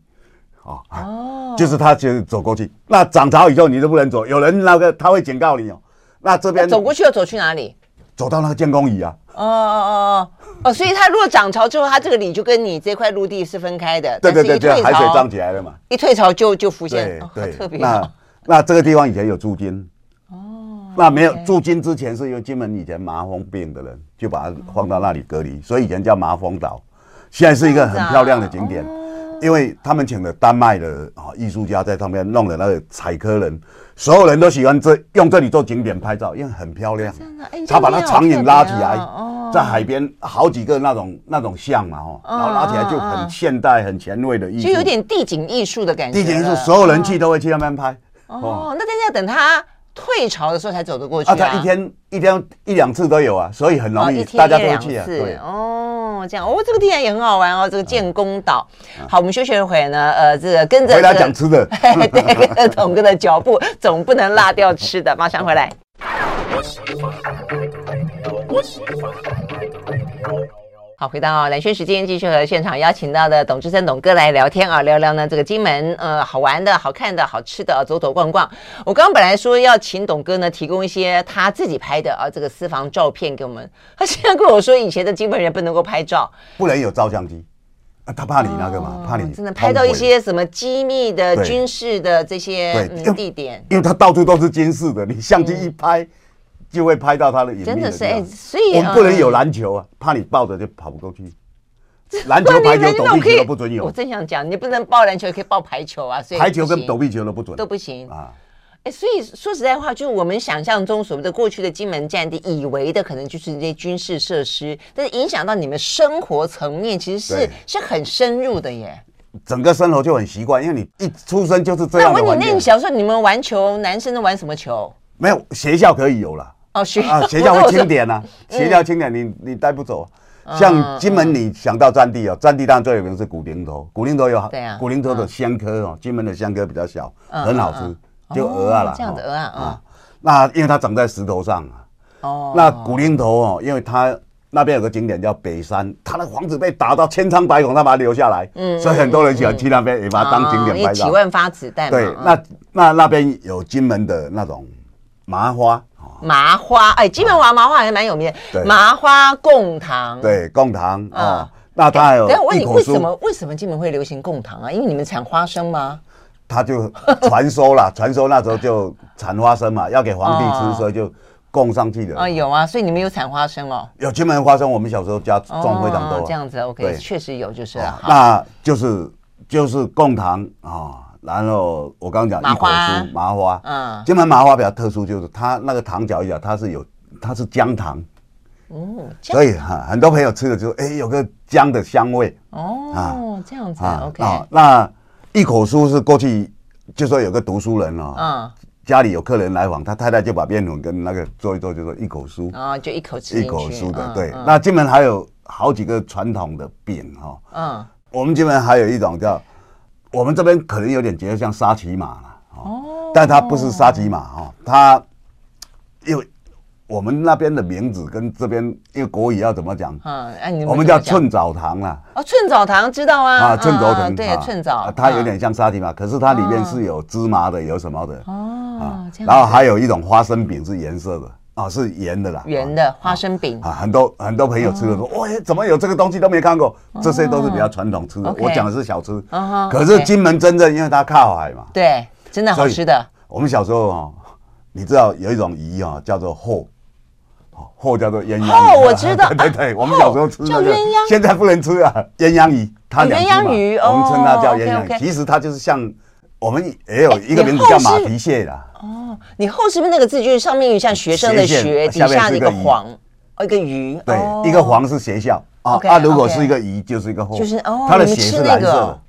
哦，哦，就是他就走过去，那涨潮以后你都不能走，有人那个他会警告你哦。那这边走过去要走去哪里？走到那个建工椅啊。哦哦哦哦，[laughs] 所以它如果涨潮之后，它这个里就跟你这块陆地是分开的。对对对，对，海水涨起来了嘛。一退潮就就浮现，对，特别那那这个地方以前有驻军。哦。那没有驻军之前，是因为金门以前麻风病的人，就把它放到那里隔离，所以以前叫麻风岛。现在是一个很漂亮的景点。因为他们请了丹麦的啊艺术家在上面弄的那个采科人，所有人都喜欢这用这里做景点拍照，因为很漂亮。他把那长影拉起来，哦在海边好几个那种那种像嘛哦，然后拉起来就很现代、很前卫的艺术，就有点地景艺术的感觉。地景艺术，所有人去都会去那边拍。哦，那但是要等他退潮的时候才走得过去啊？他一天一天一两次都有啊，所以很容易，大家都会去啊。对哦。这样哦，这个地点也很好玩哦。这个建功岛，好，我们休息一会呢。呃，这个跟着回来讲吃的，[laughs] 对，跟着董哥的脚步，总不能落掉吃的。[laughs] 马上回来。好，回到蓝轩时间，继续和现场邀请到的董志森董哥来聊天啊，聊聊呢这个金门呃好玩的、好看的、好吃的啊，走走逛逛。我刚刚本来说要请董哥呢提供一些他自己拍的啊这个私房照片给我们，他现在跟我说以前的金门人不能够拍照，[laughs] 不能有照相机。啊，他怕你那个嘛，哦、怕你真的拍到一些什么机密的军事的这些嗯地点，因为他到处都是监视的，你相机一拍。嗯就会拍到他的隐秘的。真的是哎，所以我们不能有篮球啊，怕你抱着就跑不过去。篮球、排球、躲避球都不准有。我正想讲，你不能抱篮球，也可以抱排球啊。所以排球跟躲避球都不准，都不行啊。哎，所以说实在话，就是我们想象中所谓的过去的金门战地，以为的可能就是这些军事设施，但是影响到你们生活层面，其实是是很深入的耶。整个生活就很习惯，因为你一出生就是这样。那我问你，那你小时候你们玩球，男生都玩什么球？没有，学校可以有了。哦，学啊，学校会清点呐，学校清点，你你带不走。像金门，你想到战地哦，战地当然最有名是古宁头，古宁头有对啊，古宁头的香科哦，金门的香科比较小，很好吃，就鹅啊啦，这样子鹅啊啊。那因为它长在石头上啊，哦，那古宁头哦，因为它那边有个景点叫北山，它的房子被打到千疮百孔，它把它留下来，嗯，所以很多人喜欢去那边，也把它当景点拍照。几万发子弹，对，那那那边有金门的那种。麻花，麻花，哎，金门娃麻花还蛮有名的。麻花贡糖，对，贡糖啊。那他还有。等下我问你，为什么为什么金门会流行贡糖啊？因为你们产花生吗？他就传说啦，传说那时候就产花生嘛，要给皇帝吃，所以就供上去的。啊，有啊，所以你们有产花生哦。有金门花生，我们小时候家种非常多。这样子，OK，确实有，就是。那就是就是贡糖啊。然后我刚刚讲一口酥麻花，嗯，金门麻花比较特殊，就是它那个糖嚼一嚼，它是有它是姜糖，哦，所以哈很多朋友吃了就哎有个姜的香味，哦，这样子，OK，那一口酥是过去就说有个读书人哦，嗯，家里有客人来访，他太太就把面粉跟那个做一做，就说一口酥，啊，就一口吃一口酥的，对。那金门还有好几个传统的饼哈，嗯，我们金门还有一种叫。我们这边可能有点觉得像沙琪玛了，哦，但它不是沙琪玛哈，它因为我们那边的名字跟这边因为国语要怎么讲？嗯，我们叫寸枣糖啦。哦，寸枣糖知道啊？啊，寸枣糖，对，寸枣，它有点像沙琪玛，可是它里面是有芝麻的，有什么的？哦，然后还有一种花生饼是颜色的。啊，是圆的啦，圆的花生饼啊，很多很多朋友吃的说，哇，怎么有这个东西都没看过？这些都是比较传统吃的。我讲的是小吃，可是金门真正因为它靠海嘛，对，真的好吃的。我们小时候哦，你知道有一种鱼啊，叫做货”，货叫做鸳鸯鱼，我知道，[laughs] 对对，我们小时候吃的鸳鸯，现在不能吃啊，鸳鸯鱼，它鸳鸯鱼，我们称它叫鸳鸯鱼，其实它就是像我们也有一个名字叫马蹄蟹啦。哦，你后是不是那个字就是上面有像学生的学，底下一个黄，哦，一个鱼，对，一个黄是学校，啊啊，如果是一个鱼，就是一个后，就是哦，它的血是蓝色。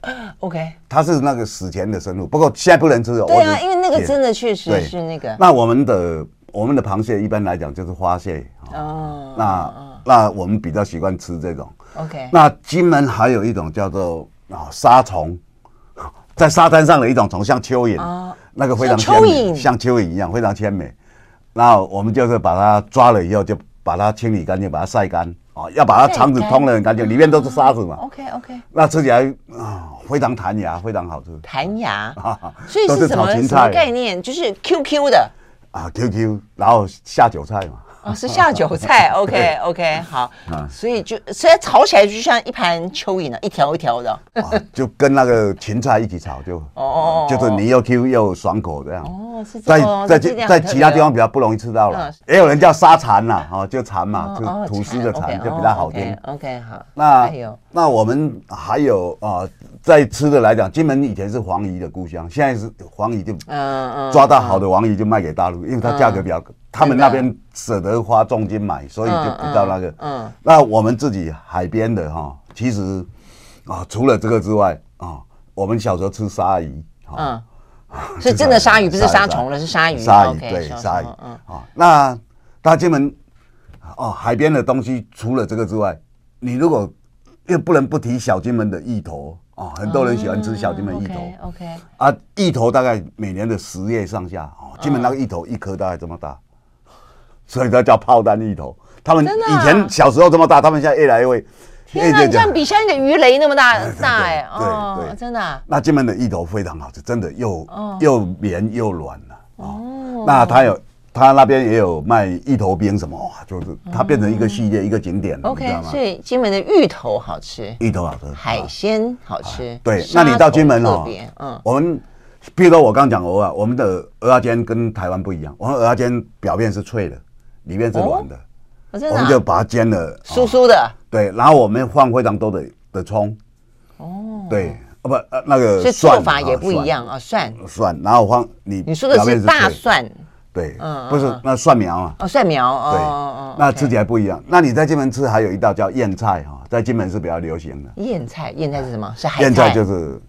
[gasps] OK，它是那个死前的生物，不过现在不能吃了。对啊，因为那个真的确实是那个。那我们的我们的螃蟹一般来讲就是花蟹哦。那那我们比较习惯吃这种。OK。那金门还有一种叫做啊沙虫，在沙滩上的一种虫，像蚯蚓，那个非常蚯蚓，像蚯蚓一样非常鲜美。那我们就是把它抓了以后，就把它清理干净，把它晒干。哦，要把它肠子通的很干净，里面都是沙子嘛。OK OK，那吃起来啊非常弹牙，非常好吃。弹牙，[laughs] 所以是什么什么概念？就是 QQ 的啊 QQ，然后下酒菜嘛。哦，是下酒菜，OK OK，好，所以就所以炒起来就像一盘蚯蚓啊，一条一条的，就跟那个芹菜一起炒，就 [laughs] 哦，就是你又 Q 又爽口这样。哦，是这样。在在在其他地方比较不容易吃到了，也有人叫沙蚕呐，哦，就蚕嘛，就吐司的蚕就比较好听。OK 好。那，那我们还有啊，在吃的来讲，金门以前是黄鱼的故乡，现在是黄鱼就抓到好的黄鱼就卖给大陆，因为它价格比较高。他们那边舍得花重金买，所以就比较那个。嗯，那我们自己海边的哈，其实啊，除了这个之外啊，我们小时候吃鲨鱼。嗯，[laughs] 是真的鲨鱼，不是杀虫了，是鲨鱼。鲨鱼对鲨鱼。嗯啊，那大金门哦，海边的东西除了这个之外，你如果又不能不提小金门的芋头啊，很多人喜欢吃小金门芋头。OK。啊，芋头大概每年的十月上下哦，金门那个芋头一颗大概这么大。所以它叫炮弹芋头。他们以前小时候这么大，他们现在越来越……天哪，这样比像一个鱼雷那么大大哎！哦，真的。那金门的芋头非常好吃，真的又又绵又软了哦。那它有它那边也有卖芋头冰什么哇，就是它变成一个系列一个景点了。OK，所以金门的芋头好吃，芋头好吃，海鲜好吃。对，那你到金门哦，嗯，我们比如说我刚讲鹅啊，我们的蚵仔煎跟台湾不一样，我们蚵仔煎表面是脆的。里面是软的，我们就把它煎了，酥酥的。对，然后我们放非常多的的葱。哦。对，哦不，那个。所以做法也不一样啊，蒜。蒜，然后放你。你说的是大蒜。对，嗯，不是那蒜苗啊。哦，蒜苗。对，那吃起来不一样。那你在金门吃还有一道叫燕菜哈，在金门是比较流行的。燕菜，燕菜是什么？是海菜。燕菜就是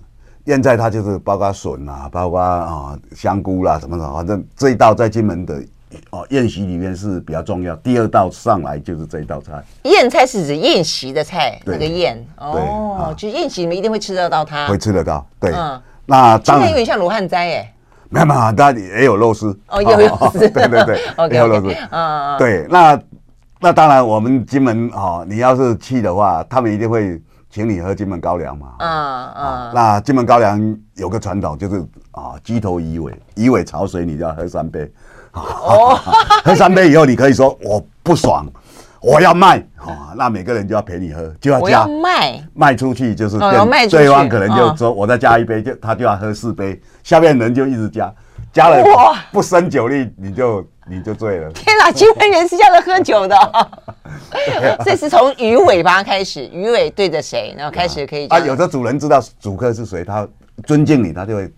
燕菜，它就是包括笋啊，包括啊香菇啦什么的，反正这一道在金门的。哦，宴席里面是比较重要。第二道上来就是这一道菜。宴菜是指宴席的菜，那个宴哦，就宴席你们一定会吃得到它。会吃得到，对。那当然有点像罗汉斋哎。没有没有，但也有肉丝。哦，[laughs] [laughs] 也有肉丝。对对对，也有肉丝。嗯对，那那当然，我们金门哦，你要是去的话，他们一定会请你喝金门高粱嘛。嗯嗯。那金门高粱有个传统，就是啊，鸡头鱼尾，鱼尾潮水，你就要喝三杯。哦，[laughs] 喝三杯以后，你可以说我不爽，我要卖，哦，那每个人就要陪你喝，就要加卖卖出去，就是对方可能就说我再加一杯，就他就要喝四杯，下面人就一直加，加了不生酒力，你就你就醉了。天哪，金门人是这样喝酒的，[laughs] 这是从鱼尾巴开始，鱼尾对着谁，然后开始可以啊，有的主人知道主客是谁，他尊敬你，他就会。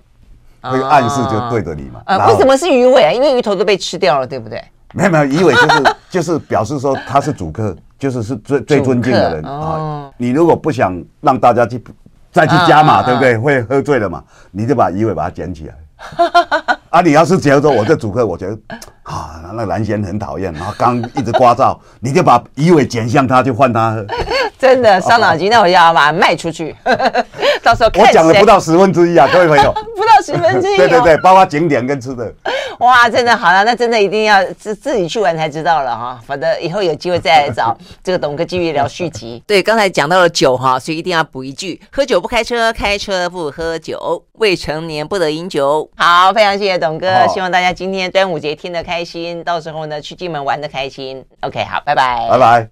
会暗示就对着你嘛？呃，为什么是鱼尾啊？因为鱼头都被吃掉了，对不对？没有没有，鱼尾就是 [laughs] 就是表示说他是主客，就是是最最尊敬的人啊。你如果不想让大家去再去加码，对不对？会喝醉了嘛？你就把鱼尾把它捡起来。[laughs] 啊，你要是觉得说我这主客，我觉得啊，那蓝仙很讨厌，然后刚一直刮噪，你就把鱼尾剪向他，就换他喝。[laughs] 真的伤脑筋，那我要把它卖出去，[laughs] 到时候我讲了不到十分之一啊，各位朋友，[laughs] 不到十分之一，对对对，包括景点跟吃的，哇，真的好了，那真的一定要自自己去玩才知道了哈，反正以后有机会再来找这个董哥继续聊续集。对，刚才讲到了酒哈，所以一定要补一句：喝酒不开车，开车不喝酒，未成年不得饮酒。好，非常谢谢董哥，希望大家今天端午节听得开心，到时候呢去金门玩得开心。OK，好，拜拜，拜拜。